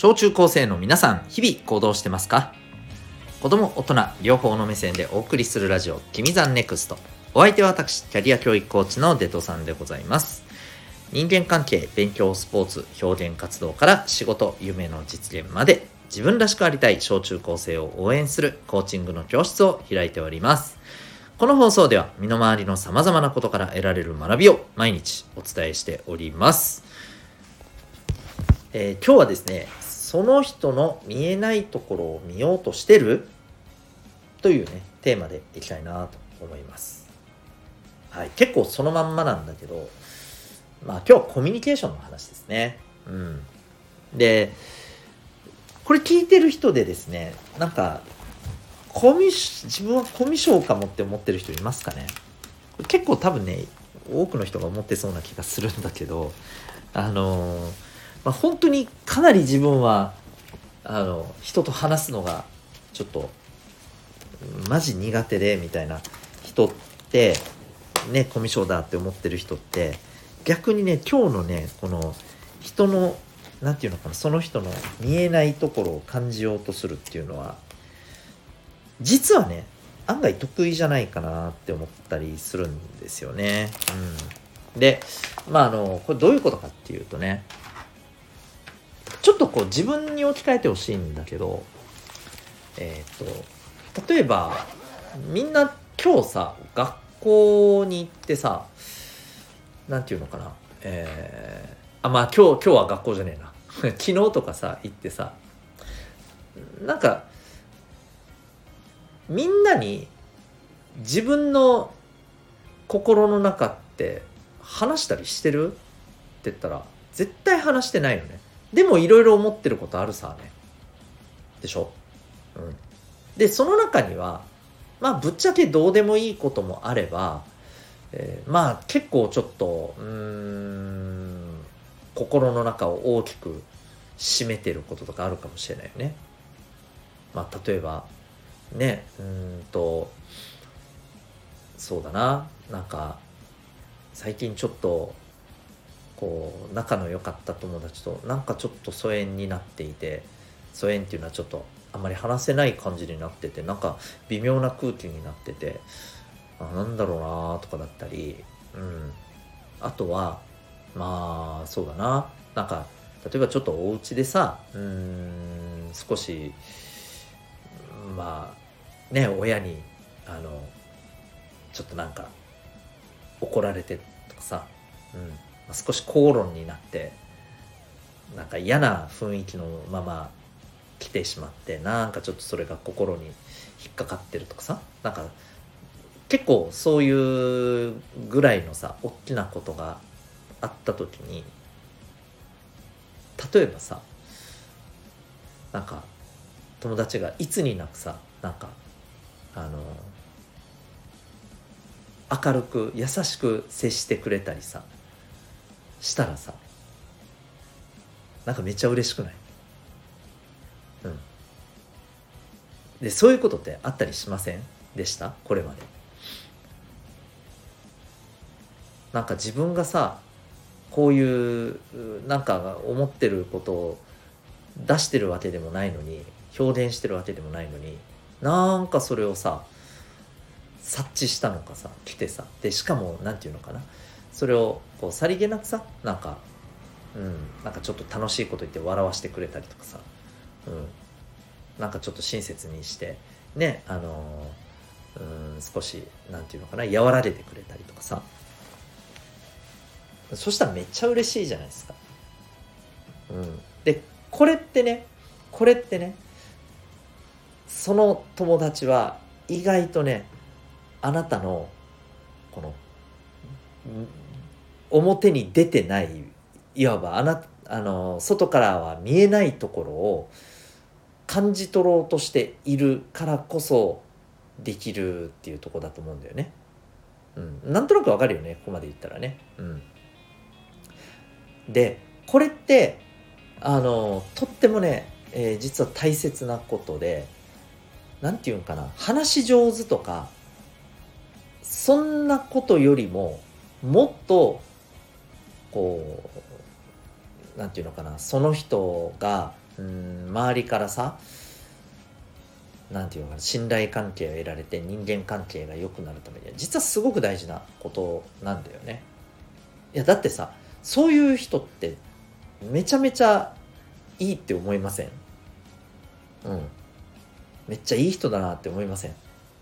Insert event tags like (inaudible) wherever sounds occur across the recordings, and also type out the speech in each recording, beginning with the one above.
小中高生の皆さん日々行動してますか？子供大人両方の目線でお送りするラジオ「君ザンネクスト。お相手は私キャリア教育コーチのデトさんでございます。人間関係勉強スポーツ表現活動から仕事夢の実現まで自分らしくありたい小中高生を応援するコーチングの教室を開いております。この放送では身の回りの様々なことから得られる学びを毎日お伝えしております。えー、今日はですねその人の見えないところを見ようとしてる？というねテーマでいきたいなと思います。はい、結構そのまんまなんだけどまあ今日はコミュニケーションの話ですね。うん、でこれ聞いてる人でですねなんかコミ自分はコミュ障かもって思ってる人いますかね？結構多分ね多くの人が思ってそうな気がするんだけどあのーまあ、本当にかなり自分はあの人と話すのがちょっとマジ苦手でみたいな人ってねコミュ障だって思ってる人って逆にね今日のねこの人の何て言うのかなその人の見えないところを感じようとするっていうのは実はね案外得意じゃないかなって思ったりするんですよね。うん、でまああのこれどういうことかっていうとねちょっとこう自分に置き換えてほしいんだけどえっ、ー、と例えばみんな今日さ学校に行ってさ何て言うのかなえー、あまあ今日今日は学校じゃねえな (laughs) 昨日とかさ行ってさなんかみんなに自分の心の中って話したりしてる？って言ったら絶対話してないよね。でもいろいろ思ってることあるさね。でしょ？うん。で、その中には、まあぶっちゃけどうでもいいこともあれば、えー、まあ結構ちょっと、うん、心の中を大きく占めてることとかあるかもしれないよね。まあ例えば、ね、うんと、そうだな、なんか、最近ちょっとこう仲の良かった友達となんかちょっと疎遠になっていて疎遠っていうのはちょっとあんまり話せない感じになっててなんか微妙な空気になっててあなんだろうなとかだったり、うん、あとはまあそうだな。なんか例えばちょっとお家でさうん少しまあね親にあのちょっとなんか怒られてとかさ、うん、少し口論になってなんか嫌な雰囲気のまま来てしまってなんかちょっとそれが心に引っかかってるとかさなんか結構そういうぐらいのさ大きなことがあった時に例えばさなんか友達がいつになくさなんかあの明るく優しく接してくれたりさしたらさなんかめっちゃ嬉しくない？うん。でそういうことってあったりしません？でした？これまで。なんか自分がさこういうなんか思ってることを出してるわけでもないのに表現してるわけでもないのになんかそれをさ察知したのかさ来てさ。でしかも何て言うのかな？それをこうさりげなくさなんかうんなんかちょっと楽しいこと言って笑わしてくれたりとかさ。うん。なんかちょっと親切にしてねあのうん少しなんていうのかな和らげてくれたりとかさ。そしたらめっちゃ嬉しいじゃないですか。うん、でこれってねこれってねその友達は意外とねあなたのこの表に出てないいわばあなあの外からは見えないところを感じ取ろうとしているからこそできるっていうとこだと思うんだよね。うん、なんとなくわかるよねここまで言ったらね。うん、でこれってあのとってもね、えー、実は大切なことで何て言うんかな話し上手とかそんなことよりももっとこう何て言うのかなその人がうん周りからさなんていうのかな信頼関係を得られて人間関係が良くなるためには実はすごく大事なことなんだよね。いやだってさそういう人ってめちゃめちゃいいって思いません？うん。めっちゃいい人だなって思いません？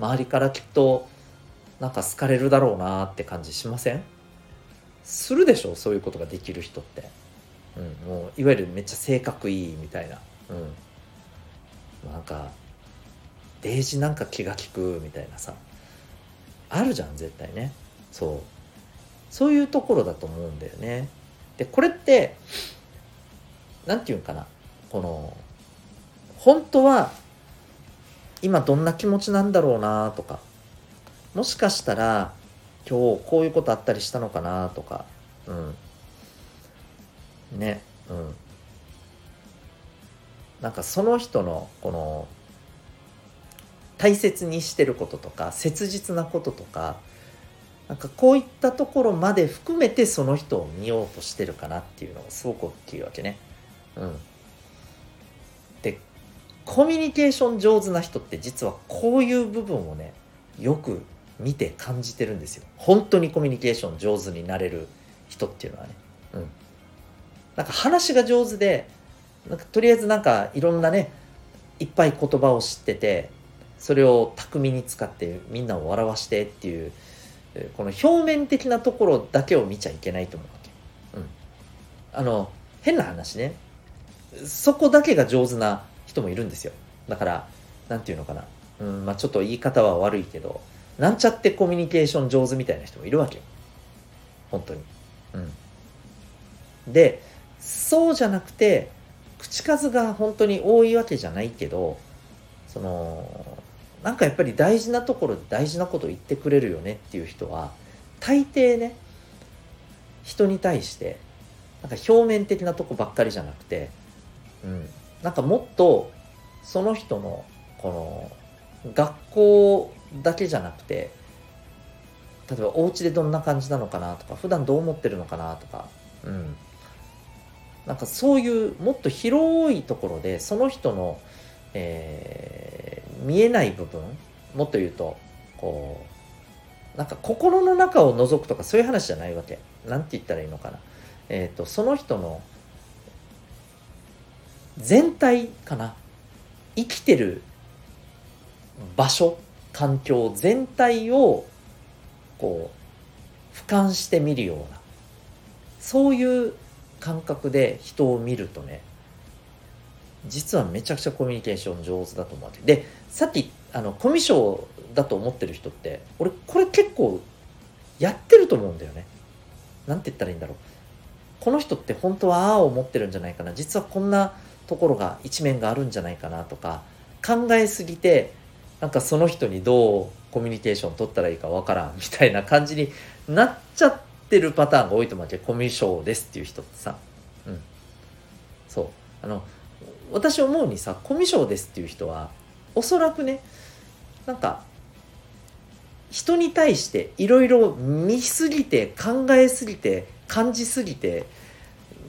周りからきっとなんか好かれるだろうなって感じしません？するでしょそういうことができる人って、うん、もういわゆるめっちゃ性格いいみたいな、うん、なんかデージなんか気が利くみたいなさ。あるじゃん絶対ね。そう。そういうところだと思うんだよね。でこれって何て言うんかな。この本当は今どんな気持ちなんだろうなとか。もしかしたら今日こういうことあったりしたのかなとか。うん。ね。うん。なんかその人のこの大切にしてることとか切実なこととかなんかこういったところまで含めてその人を見ようとしてるかなっていうのがすごく大きいわけね。うん、でコミュニケーション上手な人って実はこういう部分をねよく見て感じてるんですよ。本当にコミュニケーション上手になれる人っていうのはね。うん。なんか話が上手でなんかとりあえずなんかいろんなねいっぱい言葉を知っててそれを巧みに使ってみんなを笑わしてっていうこの表面的なところだけを見ちゃいけないと思うわけ。うん。あの変な話ねそこだけが上手な人もいるんですよ。だから何て言うのかな、うんまあ、ちょっと言い方は悪いけどなんちゃってコミュニケーション上手みたいな人もいるわけよ。本当に。うん。でそうじゃなくて口数が本当に多いわけじゃないけどそのなんかやっぱり大事なところで大事なこと言ってくれるよねっていう人は大抵ね人に対してなんか表面的なとこばっかりじゃなくて、うん、なんかもっとその人のこの学校だけじゃなくて例えばお家でどんな感じなのかなとか普段どう思ってるのかなとか、うん、なんかそういうもっと広いところでその人の、えー、見えない部分もっと言うとこうなんか心の中を覗くとかそういう話じゃないわけ。なんて言ったらいいのかな。えっ、ー、とその人の全体かな生きてる場所環境全体をこう俯瞰してみるようなそういう感覚で人を見るとね実はめちゃくちゃコミュニケーション上手だと思うわけ。でさっきあのコミュ障だと思ってる人って俺これ結構やってると思うんだよね。なんて言ったらいいんだろう。この人って本当はああ思ってるんじゃないかな。実はこんなところが一面があるんじゃないかなとか考えすぎてなんかその人にどうコミュニケーション取ったらいいかわからんみたいな感じになっちゃってるパターンが多いと思うけどコミュ障ですっていう人ってさうん。そう。あの私思うにさコミュ障ですっていう人はおそらくねなんか人に対していろいろ見すぎて考えすぎて感じすぎて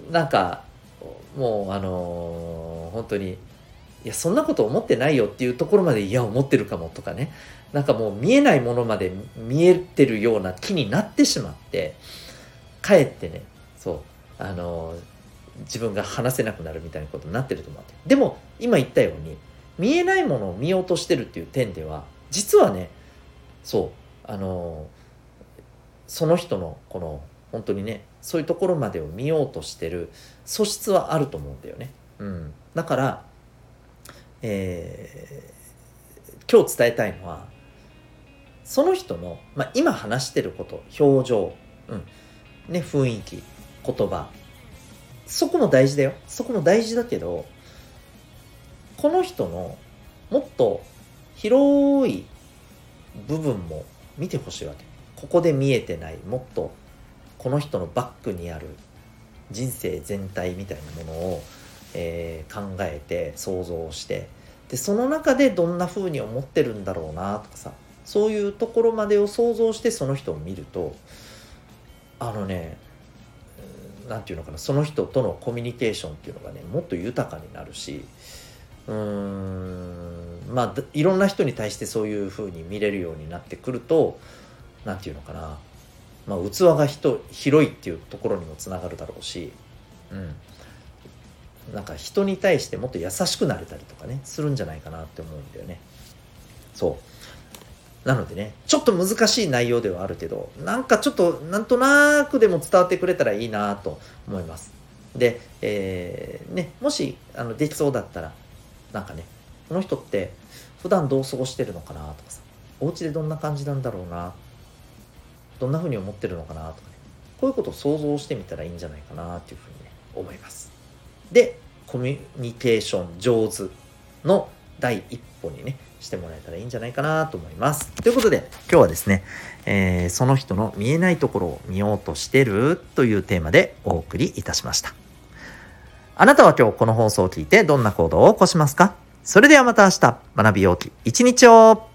なんかもうあのー、本当にいやそんなこと思ってないよっていうところまでいや思ってるかもとかね。なんかもう見えないものまで見えてるような気になってしまってかえってねそうあの自分が話せなくなるみたいなことになってると思うでも今言ったように見えないものを見ようとしてるっていう点では実はねそうあのその人のこの本当にねそういうところまでを見ようとしてる素質はあると思うんだよね。うん、だからえー、今日伝えたいのはその人の、まあ、今話してること表情、うんね、雰囲気言葉そこも大事だよ。そこも大事だけどこの人のもっと広い部分も見てほしいわけ。ここで見えてないもっとこの人のバックにある人生全体みたいなものをえー、考えて想像してでその中でどんな風に思ってるんだろうなとかさそういうところまでを想像してその人を見るとあのね何て言うのかなその人とのコミュニケーションっていうのがねもっと豊かになるしうーんまあいろんな人に対してそういうふうに見れるようになってくると何て言うのかな、まあ、器が人広いっていうところにもつながるだろうし、うん、なんか人に対してもっと優しくなれたりとかねするんじゃないかなって思うんだよね。そう。なのでねちょっと難しい内容ではあるけどなんかちょっとなんとなくでも伝わってくれたらいいなと思います。で、えー、ね、もしあのできそうだったらなんかねこの人って普段どう過ごしてるのかなとかさお家でどんな感じなんだろうなどんな風に思ってるのかなとかねこういうことを想像してみたらいいんじゃないかなっていうふうにね思います。でコミュニケーション上手の第一歩にねしてもらえたらいいんじゃないかなと思います。ということで今日はですね、えー、その人の見えないところを見ようとしてるというテーマでお送りいたしました。あなたは今日この放送を聞いてどんな行動を起こしますか？それではまた明日学びようき一日を。